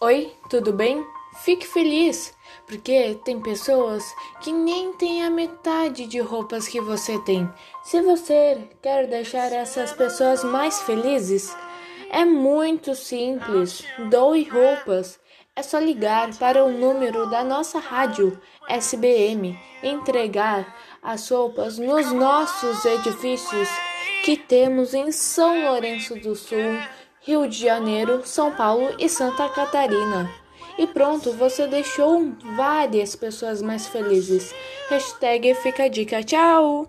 Oi, tudo bem? Fique feliz, porque tem pessoas que nem têm a metade de roupas que você tem. Se você quer deixar essas pessoas mais felizes, é muito simples. Doe roupas. É só ligar para o número da nossa rádio SBM, entregar as roupas nos nossos edifícios que temos em São Lourenço do Sul. Rio de Janeiro, São Paulo e Santa Catarina. E pronto, você deixou várias pessoas mais felizes. Hashtag fica a dica. Tchau!